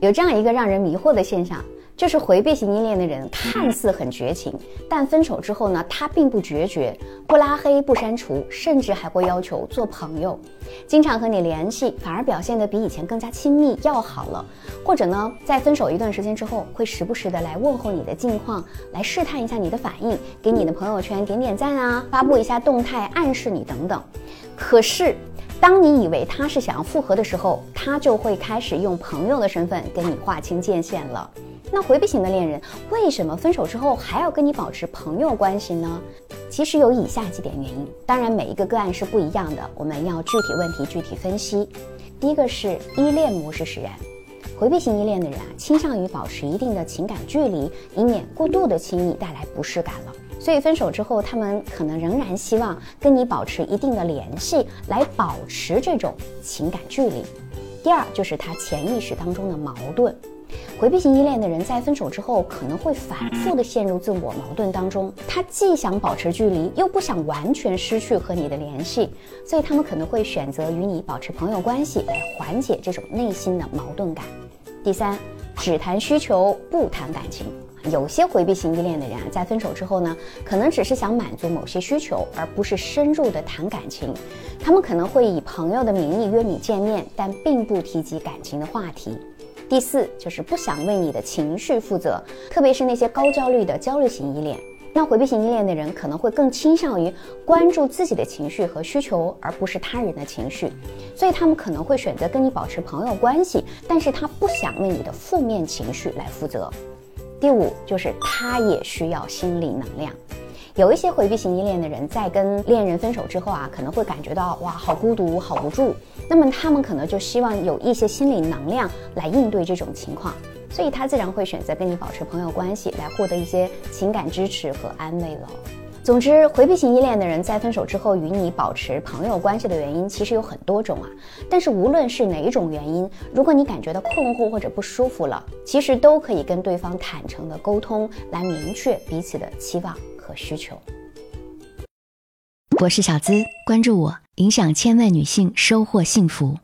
有这样一个让人迷惑的现象。就是回避型依恋的人看似很绝情，但分手之后呢，他并不决绝，不拉黑不删除，甚至还会要求做朋友，经常和你联系，反而表现得比以前更加亲密要好了。或者呢，在分手一段时间之后，会时不时的来问候你的近况，来试探一下你的反应，给你的朋友圈点点赞啊，发布一下动态，暗示你等等。可是，当你以为他是想要复合的时候，他就会开始用朋友的身份跟你划清界限了。那回避型的恋人为什么分手之后还要跟你保持朋友关系呢？其实有以下几点原因，当然每一个个案是不一样的，我们要具体问题具体分析。第一个是依恋模式使然，回避型依恋的人啊，倾向于保持一定的情感距离，以免过度的亲密带来不适感了。所以分手之后，他们可能仍然希望跟你保持一定的联系，来保持这种情感距离。第二就是他潜意识当中的矛盾。回避型依恋的人在分手之后，可能会反复的陷入自我矛盾当中。他既想保持距离，又不想完全失去和你的联系，所以他们可能会选择与你保持朋友关系，来缓解这种内心的矛盾感。第三，只谈需求不谈感情。有些回避型依恋的人啊，在分手之后呢，可能只是想满足某些需求，而不是深入的谈感情。他们可能会以朋友的名义约你见面，但并不提及感情的话题。第四就是不想为你的情绪负责，特别是那些高焦虑的焦虑型依恋。那回避型依恋的人可能会更倾向于关注自己的情绪和需求，而不是他人的情绪，所以他们可能会选择跟你保持朋友关系，但是他不想为你的负面情绪来负责。第五就是他也需要心理能量。有一些回避型依恋的人，在跟恋人分手之后啊，可能会感觉到哇，好孤独，好无助。那么他们可能就希望有一些心理能量来应对这种情况，所以他自然会选择跟你保持朋友关系，来获得一些情感支持和安慰了。总之，回避型依恋的人在分手之后与你保持朋友关系的原因其实有很多种啊。但是无论是哪一种原因，如果你感觉到困惑或者不舒服了，其实都可以跟对方坦诚的沟通，来明确彼此的期望。和需求。我是小资，关注我，影响千万女性，收获幸福。